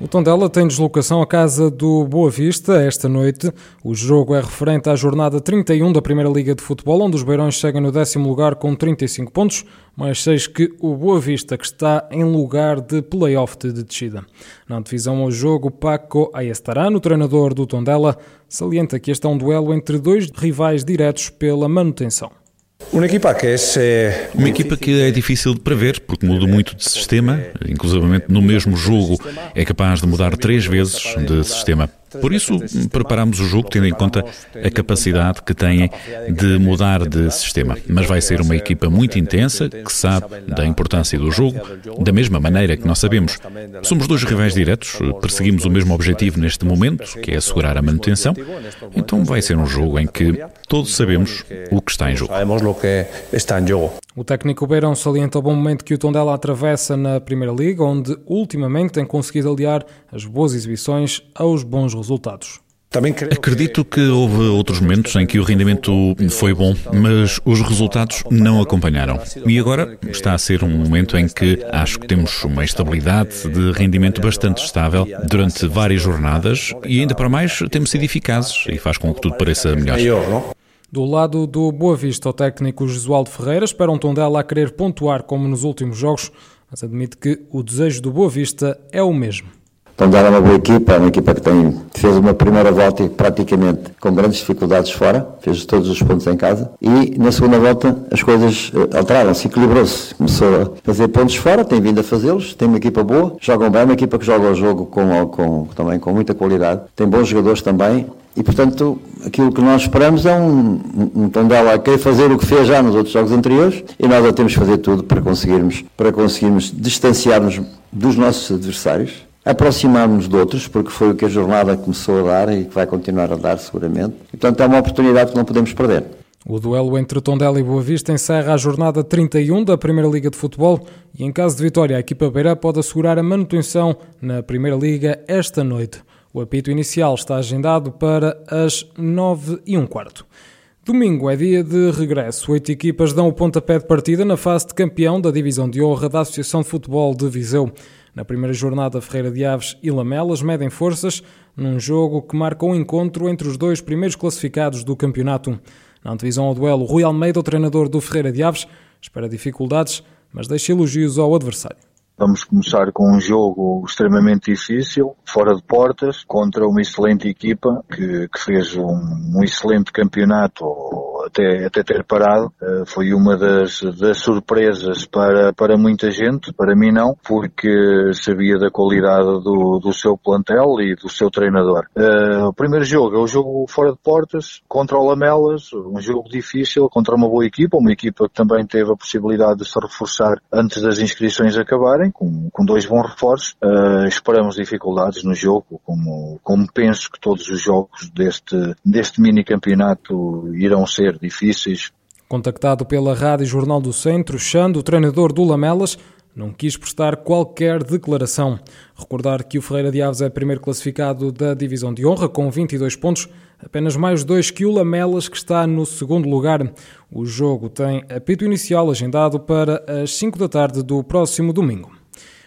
O Tondela tem deslocação à casa do Boa Vista esta noite. O jogo é referente à jornada 31 da Primeira Liga de Futebol, onde os Beirões chegam no décimo lugar com 35 pontos, mais seis que o Boa Vista, que está em lugar de play-off de descida. Na divisão ao jogo, Paco Ayestarano, treinador do Tondela, salienta que este é um duelo entre dois rivais diretos pela manutenção. Uma equipa que é uma equipa que é difícil de prever porque muda muito de sistema, inclusivamente no mesmo jogo é capaz de mudar três vezes de sistema. Por isso, preparamos o jogo tendo em conta a capacidade que têm de mudar de sistema. Mas vai ser uma equipa muito intensa, que sabe da importância do jogo, da mesma maneira que nós sabemos. Somos dois rivais diretos, perseguimos o mesmo objetivo neste momento, que é assegurar a manutenção. Então vai ser um jogo em que todos sabemos o que está em jogo. O técnico Beirão salienta o bom momento que o Tondela atravessa na Primeira Liga, onde ultimamente tem conseguido aliar as boas exibições aos bons resultados. Acredito que houve outros momentos em que o rendimento foi bom, mas os resultados não acompanharam. E agora está a ser um momento em que acho que temos uma estabilidade de rendimento bastante estável durante várias jornadas e ainda para mais temos sido eficazes e faz com que tudo pareça melhor. Do lado do Boa Vista, o técnico Josualdo Ferreira espera um Tondela a querer pontuar como nos últimos jogos, mas admite que o desejo do Boa Vista é o mesmo. Tondela é uma boa equipa, é uma equipa que tem, fez uma primeira volta praticamente com grandes dificuldades fora, fez todos os pontos em casa. E na segunda volta as coisas eh, alteraram-se, equilibrou-se. Começou a fazer pontos fora, tem vindo a fazê-los, tem uma equipa boa, jogam bem, uma equipa que joga o jogo com, com, também com muita qualidade, tem bons jogadores também. E, portanto, aquilo que nós esperamos é um, um Tondela a querer fazer o que fez já nos outros jogos anteriores e nós já temos que fazer tudo para conseguirmos, para conseguirmos distanciar-nos dos nossos adversários aproximarmos de outros, porque foi o que a jornada começou a dar e que vai continuar a dar seguramente. Portanto, é uma oportunidade que não podemos perder. O duelo entre Tondela e Boa Vista encerra a jornada 31 da Primeira Liga de Futebol e, em caso de vitória, a equipa beira pode assegurar a manutenção na Primeira Liga esta noite. O apito inicial está agendado para as 9 e um quarto. Domingo é dia de regresso. Oito equipas dão o pontapé de partida na fase de campeão da Divisão de Honra da Associação de Futebol de Viseu. Na primeira jornada, Ferreira de Aves e Lamelas medem forças num jogo que marca um encontro entre os dois primeiros classificados do campeonato. Na antevisão ao duelo, Rui Almeida, o treinador do Ferreira de Aves, espera dificuldades, mas deixa elogios ao adversário. Vamos começar com um jogo extremamente difícil, fora de portas, contra uma excelente equipa que, que fez um, um, excelente campeonato até, até ter parado. Uh, foi uma das, das surpresas para, para muita gente, para mim não, porque sabia da qualidade do, do seu plantel e do seu treinador. Uh, o primeiro jogo é o jogo fora de portas, contra o Lamelas, um jogo difícil, contra uma boa equipa, uma equipa que também teve a possibilidade de se reforçar antes das inscrições acabarem com, com dois bons reforços. Uh, esperamos dificuldades no jogo, como, como penso que todos os jogos deste, deste mini campeonato irão ser difíceis. Contactado pela Rádio Jornal do Centro, Xando, o treinador do Lamelas, não quis prestar qualquer declaração. Recordar que o Ferreira de Aves é primeiro classificado da Divisão de Honra com 22 pontos, apenas mais dois que o Lamelas, que está no segundo lugar. O jogo tem apito inicial agendado para as 5 da tarde do próximo domingo.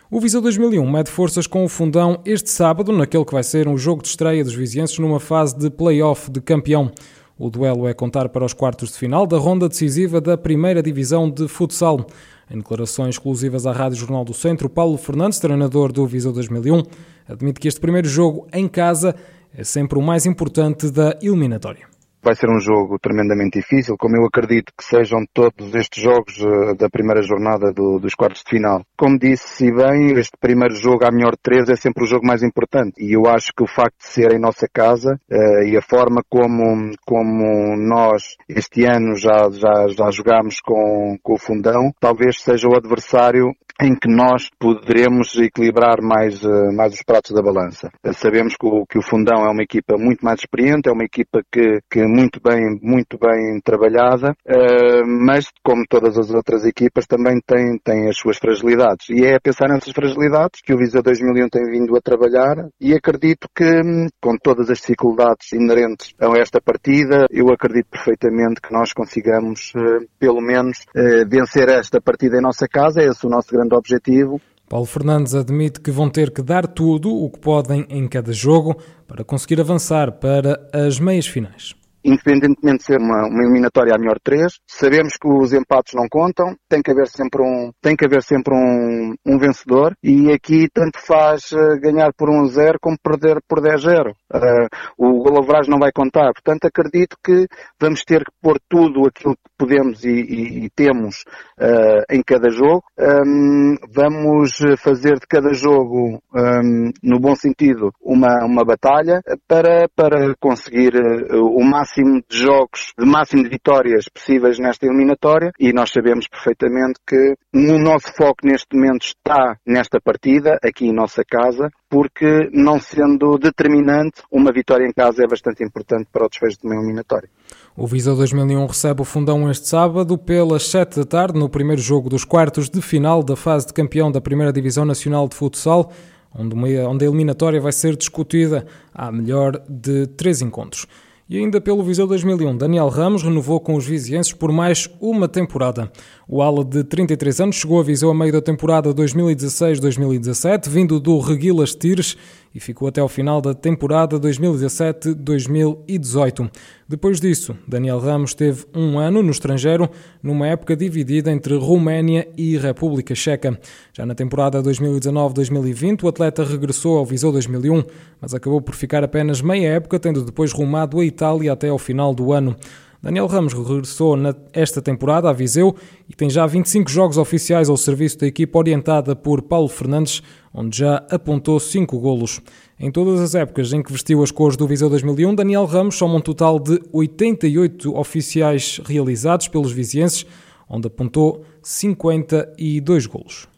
O Visa 2001 mede forças com o Fundão este sábado, naquele que vai ser um jogo de estreia dos vizienses numa fase de play-off de campeão. O duelo é contar para os quartos de final da ronda decisiva da primeira divisão de futsal. Em declarações exclusivas à Rádio Jornal do Centro, Paulo Fernandes, treinador do Visa 2001, admite que este primeiro jogo em casa é sempre o mais importante da eliminatória. Vai ser um jogo tremendamente difícil, como eu acredito que sejam todos estes jogos uh, da primeira jornada do, dos quartos de final. Como disse bem, este primeiro jogo à melhor três é sempre o jogo mais importante. E eu acho que o facto de ser em nossa casa uh, e a forma como, como nós este ano já, já, já jogámos com, com o Fundão, talvez seja o adversário em que nós poderemos equilibrar mais, uh, mais os pratos da balança. Uh, sabemos que o, que o Fundão é uma equipa muito mais experiente, é uma equipa que, que é muito bem, muito bem trabalhada, uh, mas como todas as outras equipas também tem, tem as suas fragilidades. E é a pensar nessas fragilidades que o Visa 2001 tem vindo a trabalhar e acredito que hum, com todas as dificuldades inerentes a esta partida, eu acredito perfeitamente que nós consigamos pelo menos vencer esta partida em nossa casa, é esse o nosso grande objetivo. Paulo Fernandes admite que vão ter que dar tudo o que podem em cada jogo para conseguir avançar para as meias finais independentemente de ser uma, uma eliminatória a melhor três, sabemos que os empates não contam, tem que haver sempre um, tem que haver sempre um, um vencedor e aqui tanto faz uh, ganhar por 1 0 como perder por 10 0. Uh, o golavragem não vai contar, portanto acredito que vamos ter que pôr tudo aquilo que podemos e, e, e temos uh, em cada jogo. Um, vamos fazer de cada jogo, um, no bom sentido, uma, uma batalha para, para conseguir uh, o máximo de jogos, de máximo de vitórias possíveis nesta eliminatória e nós sabemos perfeitamente que o nosso foco neste momento está nesta partida, aqui em nossa casa, porque não sendo determinante, uma vitória em casa é bastante importante para o desfecho de uma eliminatória. O Visa 2001 recebe o Fundão este sábado pelas 7 da tarde no primeiro jogo dos quartos de final da fase de campeão da Primeira Divisão Nacional de Futsal, onde, a eliminatória vai ser discutida à melhor de três encontros. E ainda pelo Viseu 2001, Daniel Ramos renovou com os vizienses por mais uma temporada. O ala de 33 anos chegou a Viseu a meio da temporada 2016-2017, vindo do Reguilas Tires e ficou até ao final da temporada 2017-2018. Depois disso, Daniel Ramos teve um ano no estrangeiro, numa época dividida entre Roménia e República Checa. Já na temporada 2019-2020, o atleta regressou ao Viseu 2001, mas acabou por ficar apenas meia época, tendo depois rumado a Itália até ao final do ano. Daniel Ramos regressou esta temporada a Viseu e tem já 25 jogos oficiais ao serviço da equipa orientada por Paulo Fernandes, onde já apontou 5 golos. Em todas as épocas em que vestiu as cores do Viseu 2001, Daniel Ramos soma um total de 88 oficiais realizados pelos vizienses, onde apontou 52 golos.